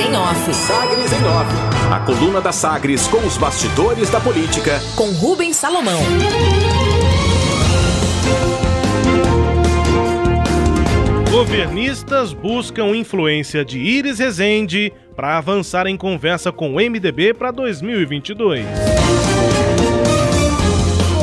em Off. Sagres em Off. A coluna da Sagres com os bastidores da política. Com Rubens Salomão. Governistas buscam influência de Iris Rezende para avançar em conversa com o MDB para 2022.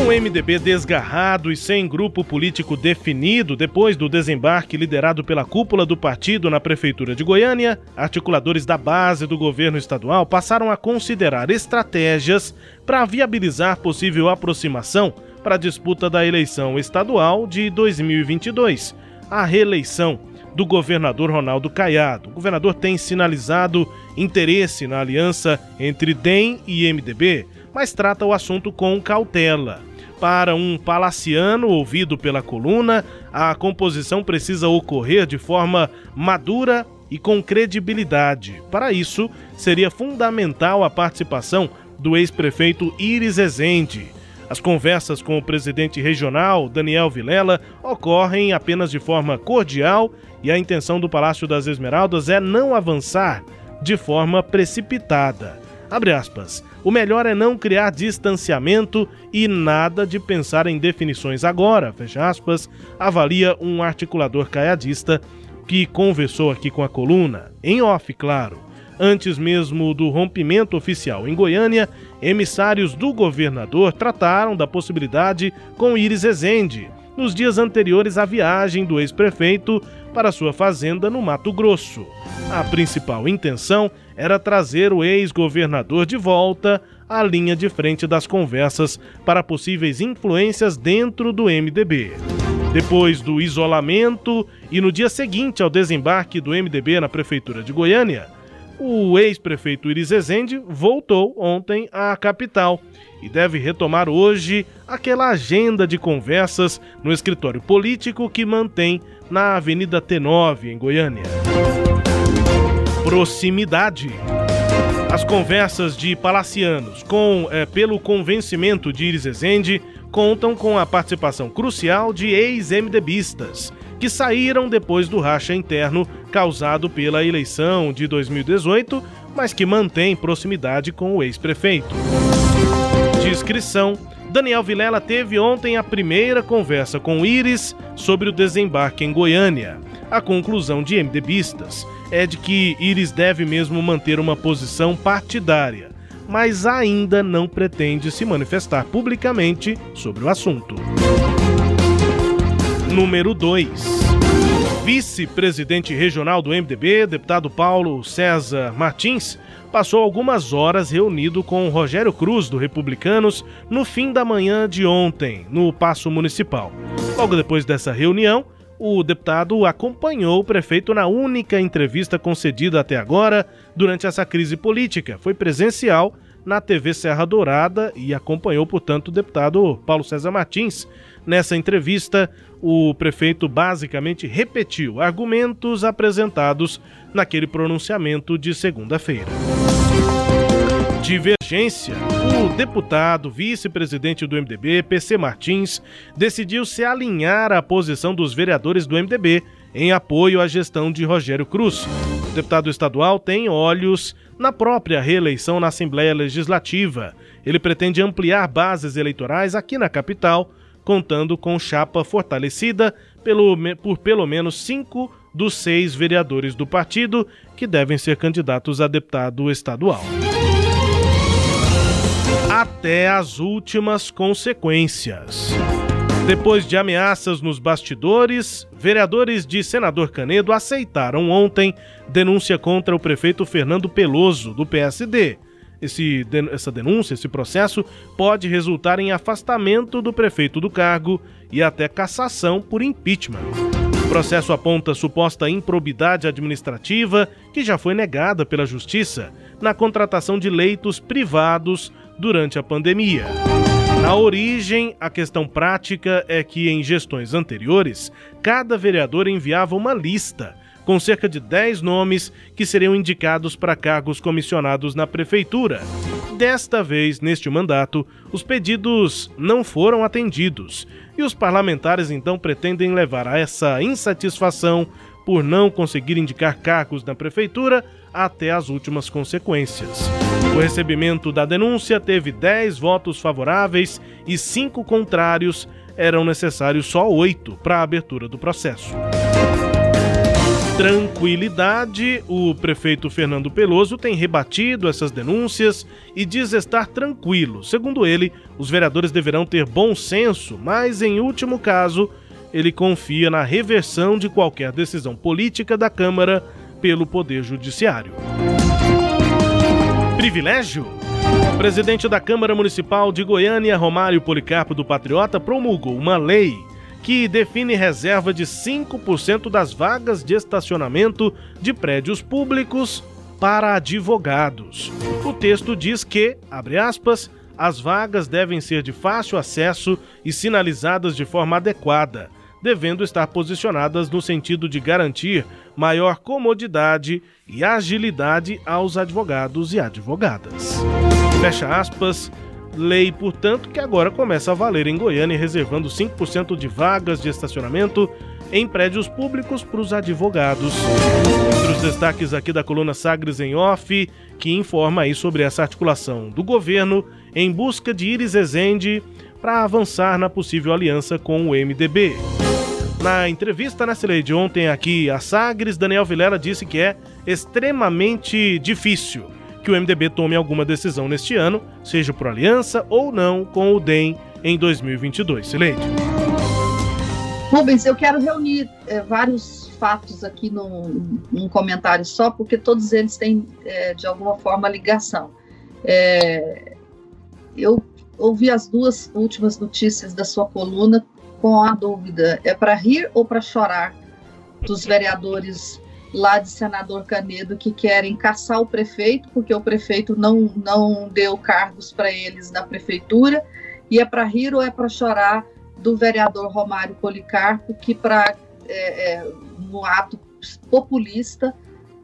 Com o MDB desgarrado e sem grupo político definido depois do desembarque liderado pela cúpula do partido na Prefeitura de Goiânia, articuladores da base do governo estadual passaram a considerar estratégias para viabilizar possível aproximação para a disputa da eleição estadual de 2022, a reeleição do governador Ronaldo Caiado. O governador tem sinalizado interesse na aliança entre DEM e MDB, mas trata o assunto com cautela. Para um palaciano ouvido pela coluna, a composição precisa ocorrer de forma madura e com credibilidade. Para isso, seria fundamental a participação do ex-prefeito Iris Ezende. As conversas com o presidente regional, Daniel Vilela, ocorrem apenas de forma cordial e a intenção do Palácio das Esmeraldas é não avançar de forma precipitada. Abre aspas. O melhor é não criar distanciamento e nada de pensar em definições agora, fecha aspas, avalia um articulador caiadista que conversou aqui com a coluna, em off, claro. Antes mesmo do rompimento oficial em Goiânia, emissários do governador trataram da possibilidade com Iris Ezende, nos dias anteriores à viagem do ex-prefeito para sua fazenda no Mato Grosso. A principal intenção era trazer o ex-governador de volta à linha de frente das conversas para possíveis influências dentro do MDB. Depois do isolamento e no dia seguinte ao desembarque do MDB na prefeitura de Goiânia, o ex-prefeito Iris Ezende voltou ontem à capital e deve retomar hoje aquela agenda de conversas no escritório político que mantém na Avenida T9, em Goiânia. Proximidade. As conversas de palacianos com é, pelo convencimento de Iris Ezende contam com a participação crucial de ex-MDBistas, que saíram depois do racha interno causado pela eleição de 2018, mas que mantém proximidade com o ex-prefeito. Descrição Daniel Vilela teve ontem a primeira conversa com Iris sobre o desembarque em Goiânia. A conclusão de MDBistas é de que Iris deve mesmo manter uma posição partidária, mas ainda não pretende se manifestar publicamente sobre o assunto. Número 2. Vice-presidente regional do MDB, deputado Paulo César Martins, passou algumas horas reunido com Rogério Cruz, do Republicanos, no fim da manhã de ontem, no Paço Municipal. Logo depois dessa reunião, o deputado acompanhou o prefeito na única entrevista concedida até agora durante essa crise política. Foi presencial na TV Serra Dourada e acompanhou, portanto, o deputado Paulo César Martins. Nessa entrevista, o prefeito basicamente repetiu argumentos apresentados naquele pronunciamento de segunda-feira. Divergência. O deputado, vice-presidente do MDB, PC Martins, decidiu se alinhar à posição dos vereadores do MDB em apoio à gestão de Rogério Cruz. O deputado estadual tem olhos na própria reeleição na Assembleia Legislativa. Ele pretende ampliar bases eleitorais aqui na capital, contando com chapa fortalecida pelo, por pelo menos cinco dos seis vereadores do partido que devem ser candidatos a deputado estadual. Até as últimas consequências. Depois de ameaças nos bastidores, vereadores de Senador Canedo aceitaram ontem denúncia contra o prefeito Fernando Peloso, do PSD. Esse, essa denúncia, esse processo, pode resultar em afastamento do prefeito do cargo e até cassação por impeachment. O processo aponta suposta improbidade administrativa, que já foi negada pela Justiça, na contratação de leitos privados durante a pandemia. Na origem, a questão prática é que em gestões anteriores, cada vereador enviava uma lista com cerca de 10 nomes que seriam indicados para cargos comissionados na prefeitura. Desta vez, neste mandato, os pedidos não foram atendidos e os parlamentares então pretendem levar a essa insatisfação por não conseguir indicar cargos na prefeitura até as últimas consequências. O recebimento da denúncia teve 10 votos favoráveis e 5 contrários, eram necessários só 8 para a abertura do processo. Tranquilidade, o prefeito Fernando Peloso tem rebatido essas denúncias e diz estar tranquilo. Segundo ele, os vereadores deverão ter bom senso, mas em último caso, ele confia na reversão de qualquer decisão política da Câmara pelo Poder Judiciário. Privilégio? O presidente da Câmara Municipal de Goiânia, Romário Policarpo do Patriota, promulgou uma lei que define reserva de 5% das vagas de estacionamento de prédios públicos para advogados. O texto diz que, abre aspas, as vagas devem ser de fácil acesso e sinalizadas de forma adequada, devendo estar posicionadas no sentido de garantir maior comodidade e agilidade aos advogados e advogadas. Fecha aspas. Lei, portanto, que agora começa a valer em Goiânia, reservando 5% de vagas de estacionamento em prédios públicos para os advogados. Entre os destaques aqui da coluna Sagres em Off, que informa aí sobre essa articulação do governo em busca de Iris Ezende para avançar na possível aliança com o MDB. Na entrevista na Celei de ontem aqui a Sagres, Daniel Vilela disse que é extremamente difícil que o MDB tome alguma decisão neste ano, seja por aliança ou não com o DEM em 2022. Sileide. Rubens, eu quero reunir é, vários fatos aqui num, num, comentário só, porque todos eles têm, é, de alguma forma, ligação. É, eu ouvi as duas últimas notícias da sua coluna com a dúvida: é para rir ou para chorar dos vereadores lá de Senador Canedo que querem caçar o prefeito, porque o prefeito não, não deu cargos para eles na prefeitura, e é para rir ou é para chorar do vereador Romário Policarpo, que, para é, é, no ato populista,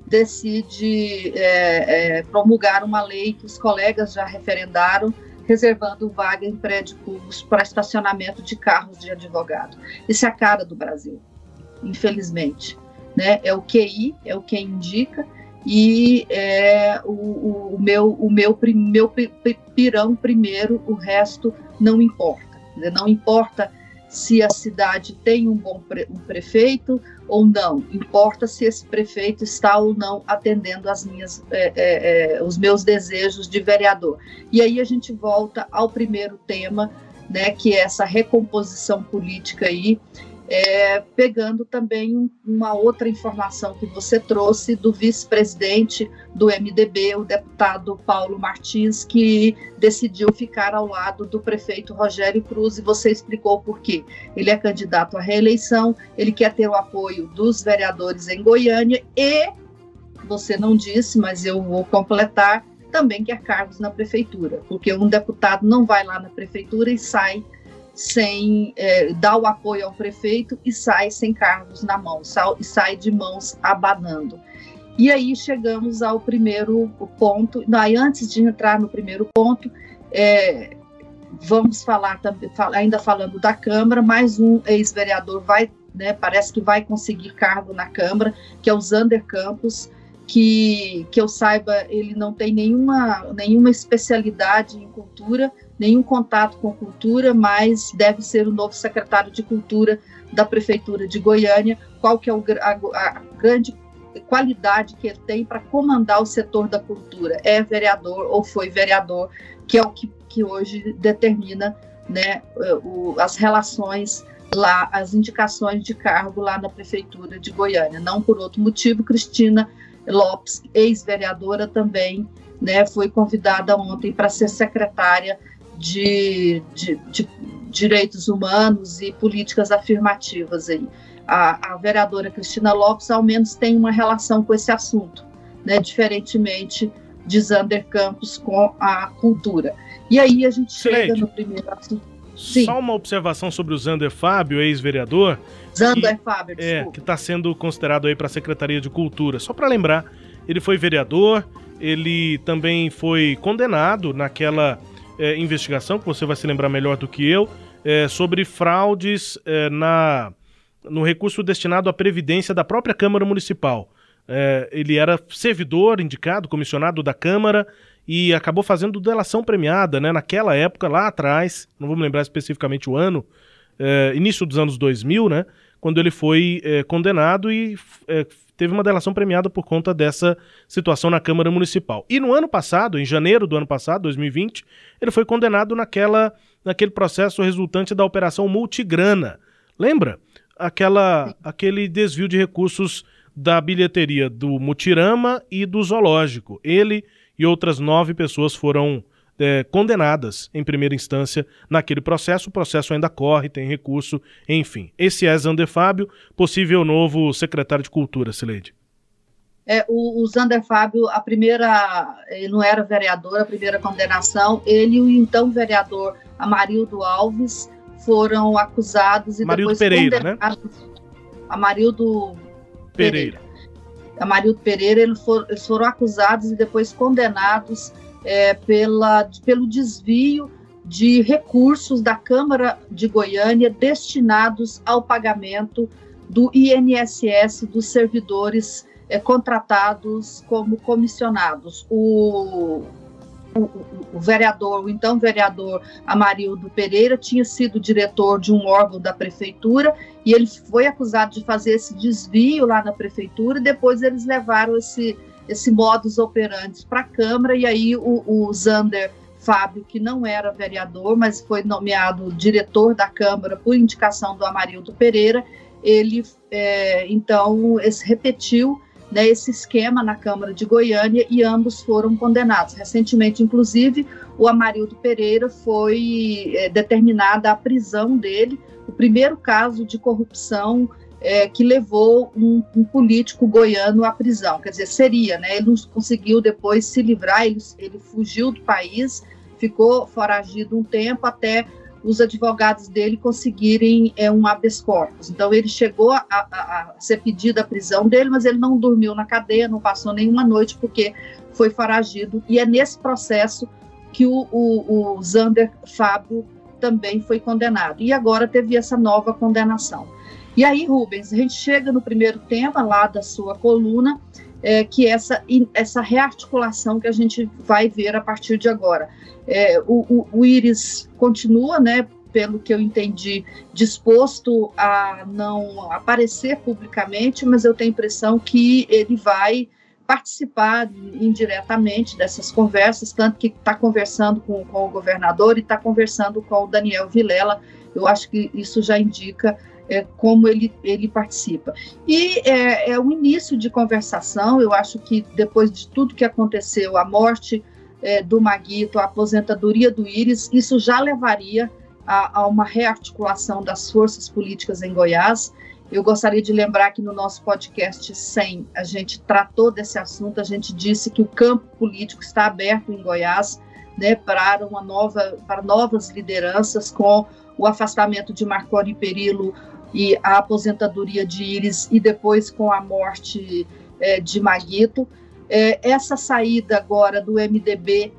decide é, é, promulgar uma lei que os colegas já referendaram reservando vaga em prédios públicos para estacionamento de carros de advogado. Isso é a cara do Brasil, infelizmente. Né? É o QI, é o que indica, e é o, o meu, o meu, meu pirão primeiro, o resto não importa. Né? Não importa se a cidade tem um bom pre, um prefeito ou não, importa se esse prefeito está ou não atendendo as minhas, é, é, é, os meus desejos de vereador. E aí a gente volta ao primeiro tema, né, que é essa recomposição política aí, é, pegando também um, uma outra informação que você trouxe do vice-presidente do MDB, o deputado Paulo Martins, que decidiu ficar ao lado do prefeito Rogério Cruz, e você explicou por quê. Ele é candidato à reeleição, ele quer ter o apoio dos vereadores em Goiânia e, você não disse, mas eu vou completar, também quer cargos na prefeitura, porque um deputado não vai lá na prefeitura e sai sem é, dar o apoio ao prefeito e sai sem cargos na mão, sai, sai de mãos abanando. E aí chegamos ao primeiro ponto. Daí, antes de entrar no primeiro ponto, é, vamos falar também, ainda falando da Câmara, mais um ex-vereador vai, né, parece que vai conseguir cargo na Câmara, que é o Zander Campos, que, que eu saiba, ele não tem nenhuma, nenhuma especialidade em cultura, nenhum contato com cultura, mas deve ser o novo secretário de Cultura da Prefeitura de Goiânia. Qual que é o, a, a grande qualidade que ele tem para comandar o setor da cultura? É vereador ou foi vereador, que é o que, que hoje determina né, o, as relações lá, as indicações de cargo lá na Prefeitura de Goiânia. Não por outro motivo, Cristina Lopes, ex-vereadora também, né, foi convidada ontem para ser secretária de, de, de, direitos humanos e políticas afirmativas aí. A, a, vereadora Cristina Lopes, ao menos, tem uma relação com esse assunto, né, diferentemente de Zander Campos com a cultura. E aí a gente chega no primeiro assunto. Sim. Só uma observação sobre o Zander Fábio, ex-vereador. Zander que, Fábio, é, desculpa. É, que está sendo considerado aí para a Secretaria de Cultura. Só para lembrar, ele foi vereador, ele também foi condenado naquela é, investigação, que você vai se lembrar melhor do que eu, é, sobre fraudes é, na, no recurso destinado à previdência da própria Câmara Municipal. É, ele era servidor indicado, comissionado da Câmara e acabou fazendo delação premiada, né? Naquela época, lá atrás, não vou me lembrar especificamente o ano, é, início dos anos 2000, né? Quando ele foi é, condenado e é, teve uma delação premiada por conta dessa situação na Câmara Municipal. E no ano passado, em janeiro do ano passado, 2020, ele foi condenado naquela, naquele processo resultante da Operação Multigrana. Lembra? Aquela, aquele desvio de recursos da bilheteria do Mutirama e do Zoológico. Ele e outras nove pessoas foram é, condenadas em primeira instância naquele processo. O processo ainda corre, tem recurso, enfim. Esse é Zander Fábio, possível novo secretário de Cultura, Sileide. É, o, o Zander Fábio, a primeira, ele não era vereador, a primeira condenação, ele e o então vereador Amarildo Alves foram acusados e Amarildo depois Pereira, né? Amarildo Pereira. Pereira. Amarildo Pereira, eles foram, eles foram acusados e depois condenados é, pela, pelo desvio de recursos da Câmara de Goiânia destinados ao pagamento do INSS dos servidores é, contratados como comissionados. O, o, o, vereador, o então vereador Amarildo Pereira, tinha sido diretor de um órgão da prefeitura e ele foi acusado de fazer esse desvio lá na prefeitura e depois eles levaram esse esse modus operandi para a Câmara, e aí o, o Zander Fábio, que não era vereador, mas foi nomeado diretor da Câmara por indicação do Amarildo Pereira, ele é, então esse, repetiu né, esse esquema na Câmara de Goiânia e ambos foram condenados. Recentemente, inclusive, o Amarildo Pereira foi é, determinada a prisão dele, o primeiro caso de corrupção é, que levou um, um, político goiano à prisão. Quer dizer, seria, né? Ele não conseguiu depois se livrar, ele, ele fugiu do país, ficou foragido um tempo até os advogados dele conseguirem é, um habeas corpus. Então, ele chegou a, a, a, ser pedido a prisão dele, mas ele não dormiu na cadeia, não passou nenhuma noite, porque foi foragido. E é nesse processo que o, o, o Zander Fábio também foi condenado. E agora teve essa nova condenação. E aí, Rubens, a gente chega no primeiro tema lá da sua coluna, é, que é essa, essa rearticulação que a gente vai ver a partir de agora. É, o, o, o continua, né, pelo que eu entendi, disposto a não aparecer publicamente, mas eu tenho a impressão que ele vai participar indiretamente dessas conversas, tanto que está conversando com, com, o governador e está conversando com o Daniel Vilela. Eu acho que isso já indica é, como ele, ele participa. E é, é o início de conversação, eu acho que depois de tudo que aconteceu, a morte é, do Maguito, a aposentadoria do Íris, isso já levaria a, a, uma rearticulação das forças políticas em Goiás. Eu gostaria de lembrar que no nosso podcast 100 a gente tratou desse assunto, a gente disse que o campo político está aberto em Goiás né, para uma nova para novas lideranças com o afastamento de Marconi Perillo e a aposentadoria de Iris e depois com a morte é, de Maguito. É, essa saída agora do MDB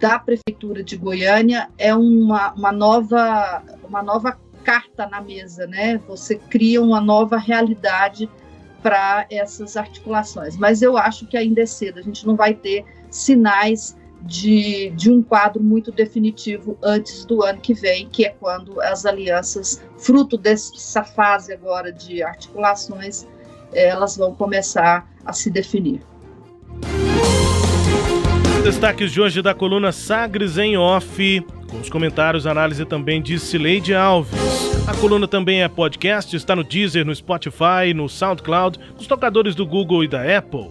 da prefeitura de Goiânia é uma, uma nova uma nova carta na mesa, né? Você cria uma nova realidade para essas articulações. Mas eu acho que ainda é cedo. A gente não vai ter sinais de, de um quadro muito definitivo antes do ano que vem, que é quando as alianças, fruto dessa fase agora de articulações, elas vão começar a se definir. Destaques de hoje da coluna Sagres em Off, com os comentários, análise também de Cileide Alves. A coluna também é podcast, está no Deezer, no Spotify, no SoundCloud, nos tocadores do Google e da Apple